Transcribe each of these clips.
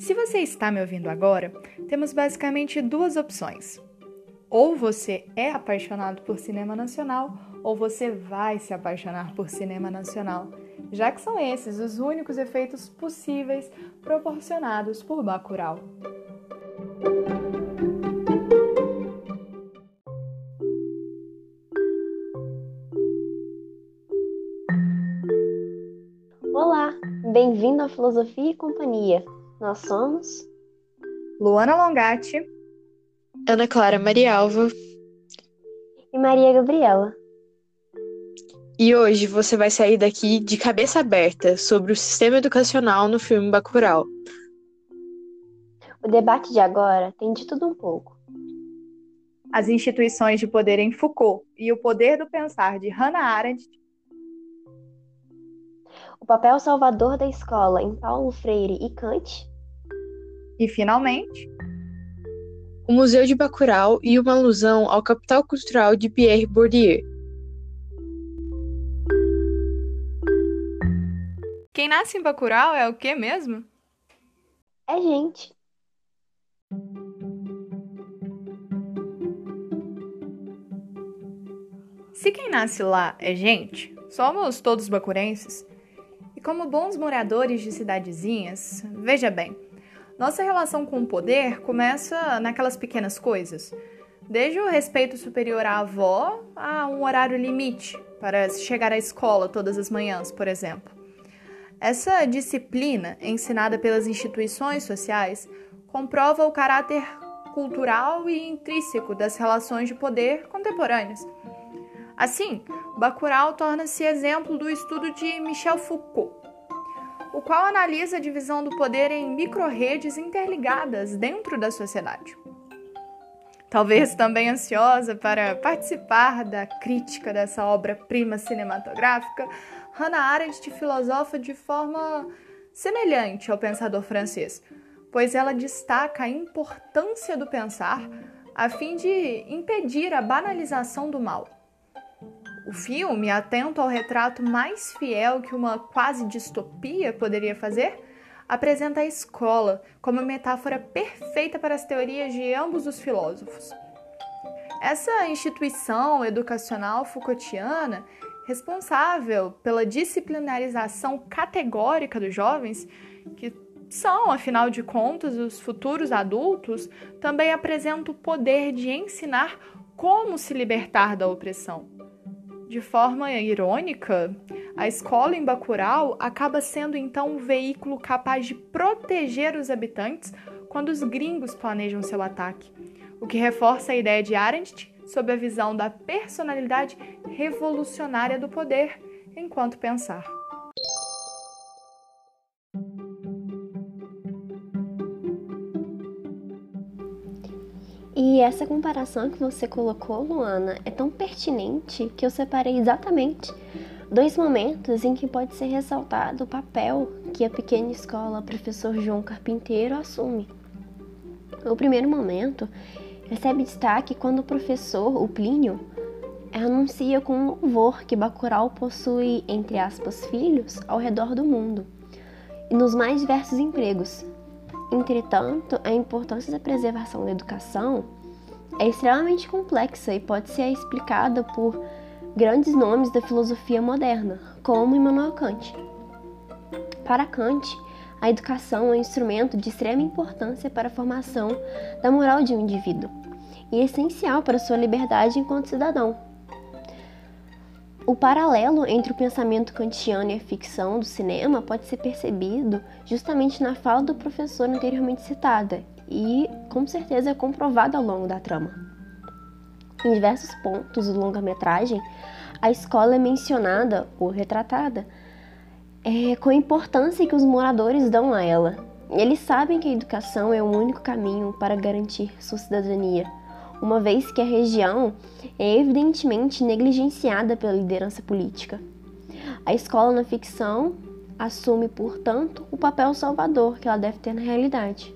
Se você está me ouvindo agora, temos basicamente duas opções. Ou você é apaixonado por cinema nacional, ou você vai se apaixonar por cinema nacional, já que são esses os únicos efeitos possíveis proporcionados por Bacurau. Olá, bem-vindo à Filosofia e Companhia. Nós somos Luana Longatti, Ana Clara Marialva e Maria Gabriela. E hoje você vai sair daqui de cabeça aberta sobre o sistema educacional no filme Bacurau. O debate de agora tem de tudo um pouco. As instituições de poder em Foucault e o poder do pensar de Hannah Arendt. O papel salvador da escola em Paulo Freire e Kant. E, finalmente, o Museu de Bacurau e uma alusão ao capital cultural de Pierre Bourdieu. Quem nasce em Bacurau é o que mesmo? É gente. Se quem nasce lá é gente, somos todos bacurenses. E como bons moradores de cidadezinhas, veja bem, nossa relação com o poder começa naquelas pequenas coisas. Desde o respeito superior à avó a um horário limite para chegar à escola todas as manhãs, por exemplo. Essa disciplina, ensinada pelas instituições sociais, comprova o caráter cultural e intrínseco das relações de poder contemporâneas. Assim, Bacurau torna-se exemplo do estudo de Michel Foucault, o qual analisa a divisão do poder em micro-redes interligadas dentro da sociedade. Talvez também ansiosa para participar da crítica dessa obra-prima cinematográfica, Hannah Arendt filosofa de forma semelhante ao pensador francês, pois ela destaca a importância do pensar a fim de impedir a banalização do mal. O filme, atento ao retrato mais fiel que uma quase distopia poderia fazer, apresenta a escola como metáfora perfeita para as teorias de ambos os filósofos. Essa instituição educacional Foucaultiana responsável pela disciplinarização categórica dos jovens, que são, afinal de contas, os futuros adultos, também apresenta o poder de ensinar como se libertar da opressão. De forma irônica, a escola em Bacurau acaba sendo então um veículo capaz de proteger os habitantes quando os gringos planejam seu ataque, o que reforça a ideia de Arendt sob a visão da personalidade revolucionária do poder enquanto pensar. E essa comparação que você colocou, Luana, é tão pertinente que eu separei exatamente dois momentos em que pode ser ressaltado o papel que a pequena escola Professor João Carpinteiro assume. O primeiro momento recebe destaque quando o professor, o Plínio, anuncia com louvor que Bacurau possui, entre aspas, filhos ao redor do mundo e nos mais diversos empregos. Entretanto, a importância da preservação da educação é extremamente complexa e pode ser explicada por grandes nomes da filosofia moderna, como Immanuel Kant. Para Kant, a educação é um instrumento de extrema importância para a formação da moral de um indivíduo e essencial para sua liberdade enquanto cidadão. O paralelo entre o pensamento kantiano e a ficção do cinema pode ser percebido justamente na fala do professor anteriormente citada e, com certeza, é comprovado ao longo da trama. Em diversos pontos do longa-metragem, a escola é mencionada ou retratada é, com a importância que os moradores dão a ela. Eles sabem que a educação é o único caminho para garantir sua cidadania uma vez que a região é evidentemente negligenciada pela liderança política. A escola na ficção assume, portanto, o papel salvador que ela deve ter na realidade.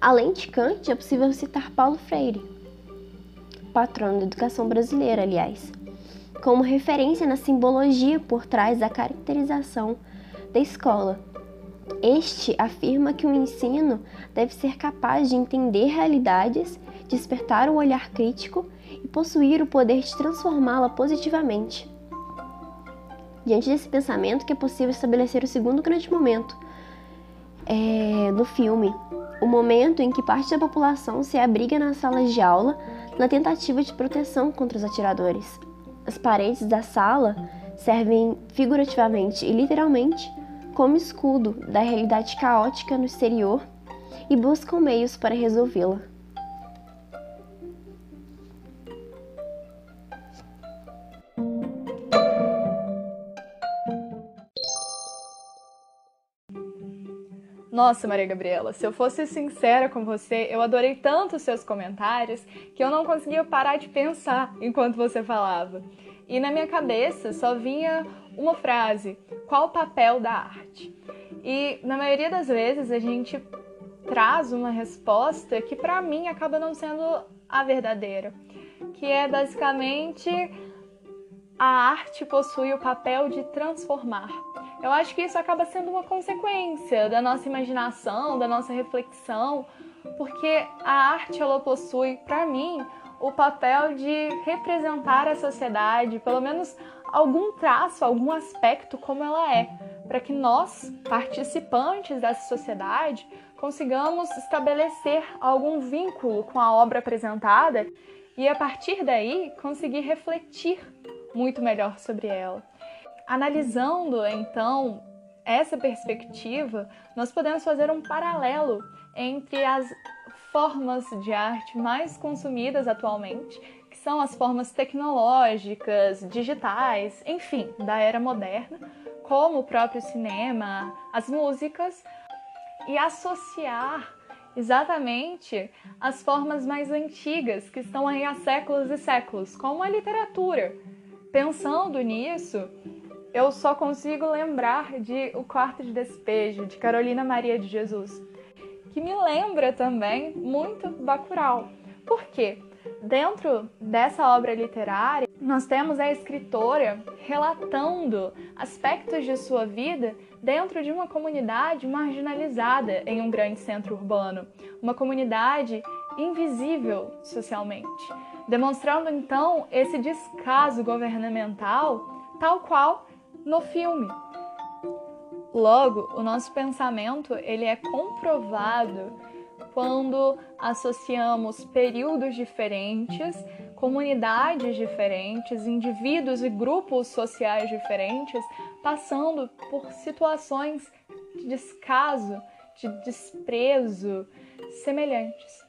Além de Kant, é possível citar Paulo Freire, patrono da educação brasileira, aliás, como referência na simbologia por trás da caracterização da escola, Este afirma que o ensino deve ser capaz de entender realidades, despertar o olhar crítico e possuir o poder de transformá-la positivamente. Diante desse pensamento que é possível estabelecer o segundo grande momento é, do filme, o momento em que parte da população se abriga nas salas de aula na tentativa de proteção contra os atiradores. As paredes da sala servem figurativamente e literalmente como escudo da realidade caótica no exterior e buscam meios para resolvê-la. Nossa, Maria Gabriela, se eu fosse sincera com você, eu adorei tanto os seus comentários que eu não conseguia parar de pensar enquanto você falava. E na minha cabeça só vinha uma frase: qual o papel da arte? E na maioria das vezes a gente traz uma resposta que para mim acaba não sendo a verdadeira, que é basicamente a arte possui o papel de transformar. Eu acho que isso acaba sendo uma consequência da nossa imaginação, da nossa reflexão, porque a arte ela possui, para mim, o papel de representar a sociedade, pelo menos algum traço, algum aspecto como ela é, para que nós, participantes dessa sociedade, consigamos estabelecer algum vínculo com a obra apresentada e a partir daí conseguir refletir muito melhor sobre ela. Analisando então essa perspectiva, nós podemos fazer um paralelo entre as formas de arte mais consumidas atualmente, que são as formas tecnológicas, digitais, enfim, da era moderna, como o próprio cinema, as músicas, e associar exatamente as formas mais antigas que estão aí há séculos e séculos, como a literatura. Pensando nisso, eu só consigo lembrar de O Quarto de Despejo, de Carolina Maria de Jesus, que me lembra também muito Bacurau. Por quê? Dentro dessa obra literária, nós temos a escritora relatando aspectos de sua vida dentro de uma comunidade marginalizada em um grande centro urbano, uma comunidade invisível socialmente, demonstrando então esse descaso governamental, tal qual no filme. Logo, o nosso pensamento ele é comprovado quando associamos períodos diferentes, comunidades diferentes, indivíduos e grupos sociais diferentes passando por situações de descaso, de desprezo semelhantes.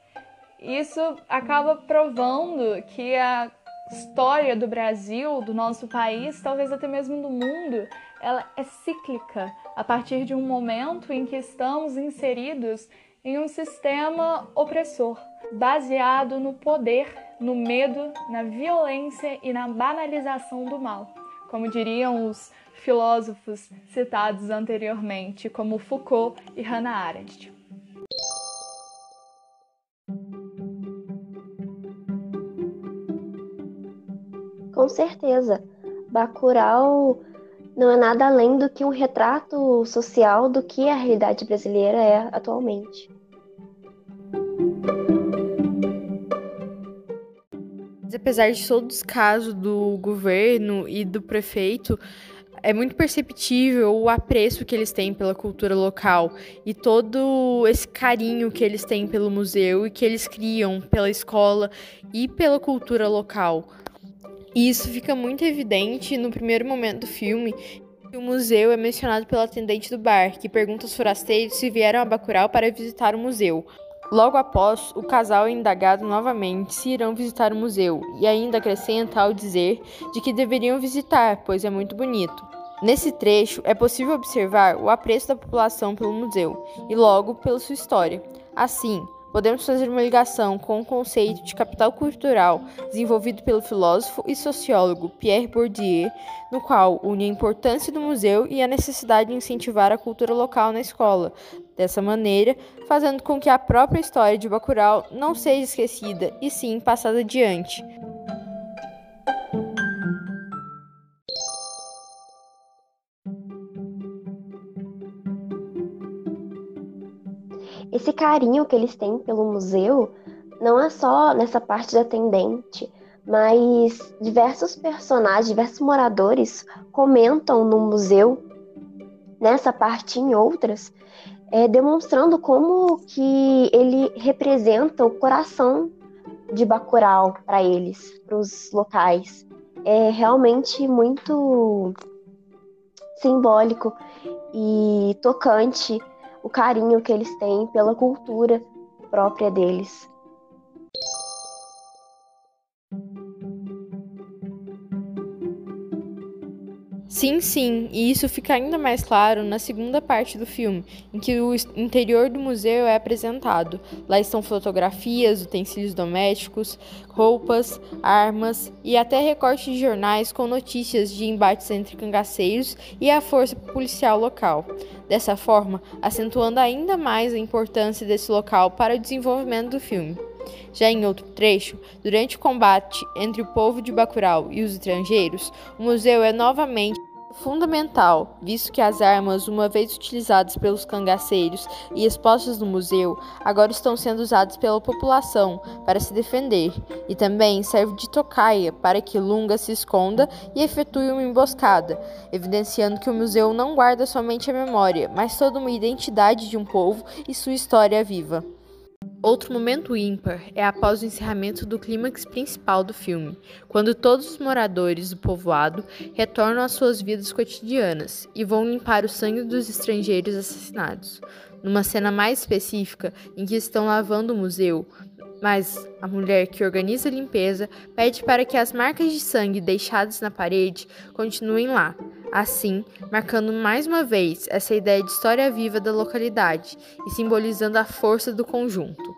Isso acaba provando que a história do Brasil, do nosso país, talvez até mesmo do mundo, ela é cíclica a partir de um momento em que estamos inseridos em um sistema opressor, baseado no poder, no medo, na violência e na banalização do mal, como diriam os filósofos citados anteriormente, como Foucault e Hannah Arendt. Com certeza. Bacurau não é nada além do que um retrato social do que a realidade brasileira é atualmente. Apesar de todo o descaso do governo e do prefeito, é muito perceptível o apreço que eles têm pela cultura local e todo esse carinho que eles têm pelo museu e que eles criam pela escola e pela cultura local. E isso fica muito evidente no primeiro momento do filme, o museu é mencionado pela atendente do bar, que pergunta aos forasteiros se vieram a Bacurau para visitar o museu. Logo após, o casal é indagado novamente se irão visitar o museu, e ainda acrescenta ao dizer de que deveriam visitar, pois é muito bonito. Nesse trecho, é possível observar o apreço da população pelo museu e logo pela sua história. Assim, podemos fazer uma ligação com o conceito de capital cultural desenvolvido pelo filósofo e sociólogo Pierre Bourdieu, no qual une a importância do museu e a necessidade de incentivar a cultura local na escola. Dessa maneira, fazendo com que a própria história de Bacurau não seja esquecida e sim passada adiante. Esse carinho que eles têm pelo museu não é só nessa parte da atendente, mas diversos personagens, diversos moradores comentam no museu, nessa parte e em outras, é, demonstrando como que ele representa o coração de Bacurau para eles, para os locais. É realmente muito simbólico e tocante o carinho que eles têm pela cultura própria deles. Sim, sim, e isso fica ainda mais claro na segunda parte do filme, em que o interior do museu é apresentado. Lá estão fotografias, utensílios domésticos, roupas, armas e até recortes de jornais com notícias de embates entre cangaceiros e a força policial local. Dessa forma, acentuando ainda mais a importância desse local para o desenvolvimento do filme. Já em outro trecho, durante o combate entre o povo de Bacurau e os estrangeiros, o museu é novamente fundamental, visto que as armas, uma vez utilizadas pelos cangaceiros e expostas no museu, agora estão sendo usadas pela população para se defender, e também serve de tocaia para que Lunga se esconda e efetue uma emboscada, evidenciando que o museu não guarda somente a memória, mas toda uma identidade de um povo e sua história viva. Outro momento ímpar é após o encerramento do clímax principal do filme, quando todos os moradores do povoado retornam às suas vidas cotidianas e vão limpar o sangue dos estrangeiros assassinados. Numa cena mais específica, em que estão lavando o museu, mas a mulher que organiza a limpeza pede para que as marcas de sangue deixadas na parede continuem lá, assim marcando mais uma vez essa ideia de história viva da localidade e simbolizando a força do conjunto.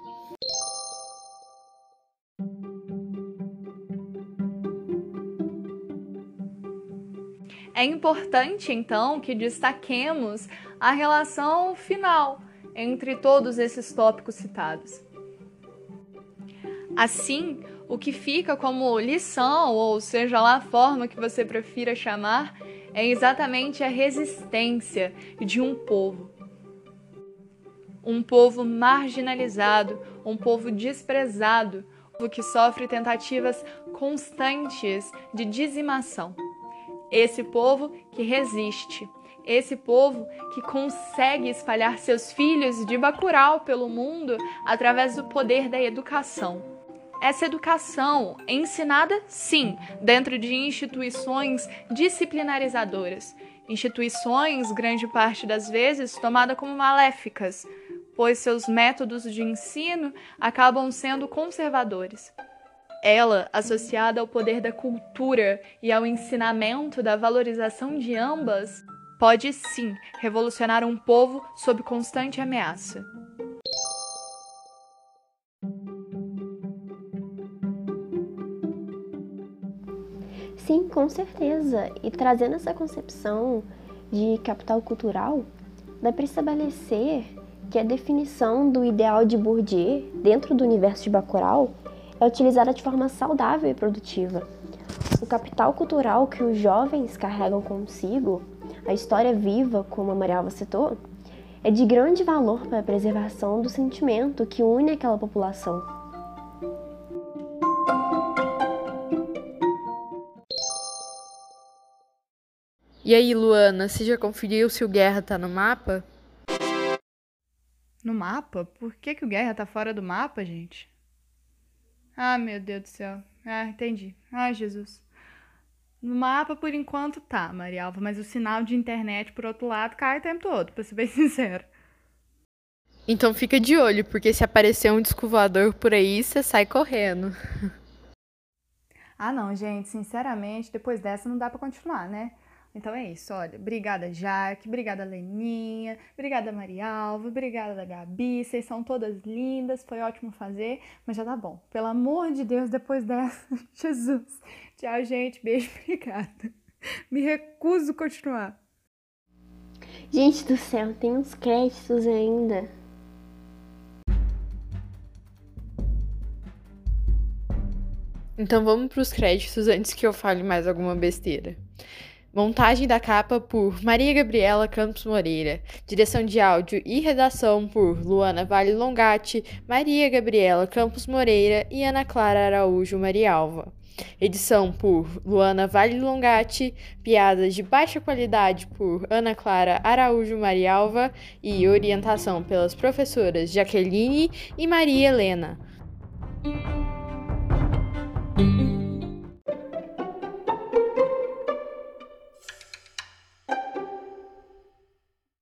É importante, então, que destaquemos a relação final entre todos esses tópicos citados. Assim, o que fica como lição, ou seja lá a forma que você prefira chamar, é exatamente a resistência de um povo. Um povo marginalizado, um povo desprezado, um povo que sofre tentativas constantes de dizimação. Esse povo que resiste, esse povo que consegue espalhar seus filhos de Bacurau pelo mundo através do poder da educação essa educação é ensinada, sim, dentro de instituições disciplinarizadoras. Instituições, grande parte das vezes, tomadas como maléficas, pois seus métodos de ensino acabam sendo conservadores. Ela, associada ao poder da cultura e ao ensinamento da valorização de ambas, pode sim revolucionar um povo sob constante ameaça. Sim, com certeza. E trazendo essa concepção de capital cultural, dá para estabelecer que a definição do ideal de Bourdieu dentro do universo de Bacurau é utilizada de forma saudável e produtiva. O capital cultural que os jovens carregam consigo, a história viva, como a Marialva citou, é de grande valor para a preservação do sentimento que une aquela população. E aí, Luana, você já conferiu se o Guerra tá no mapa? No mapa? Por que, que o Guerra tá fora do mapa, gente? Ah, meu Deus do céu. Ah, entendi. Ai, Jesus. No mapa, por enquanto, tá, Marialva, mas o sinal de internet, por outro lado, cai o tempo todo, pra ser bem sincero. Então fica de olho, porque se aparecer um disco voador por aí, você sai correndo. Ah, não, gente, sinceramente, depois dessa não dá para continuar, né? Então é isso, olha. Obrigada, Jaque. Obrigada, Leninha. Obrigada, Marialva. Obrigada, Gabi. Vocês são todas lindas. Foi ótimo fazer, mas já tá bom. Pelo amor de Deus, depois dessa. Jesus. Tchau, gente. Beijo. Obrigada. Me recuso a continuar. Gente do céu, tem uns créditos ainda. Então vamos para os créditos antes que eu fale mais alguma besteira. Montagem da capa por Maria Gabriela Campos Moreira. Direção de áudio e redação por Luana Vale Longatti, Maria Gabriela Campos Moreira e Ana Clara Araújo Marialva. Edição por Luana Vale Longatti, piadas de baixa qualidade por Ana Clara Araújo Marialva e orientação pelas professoras Jaqueline e Maria Helena.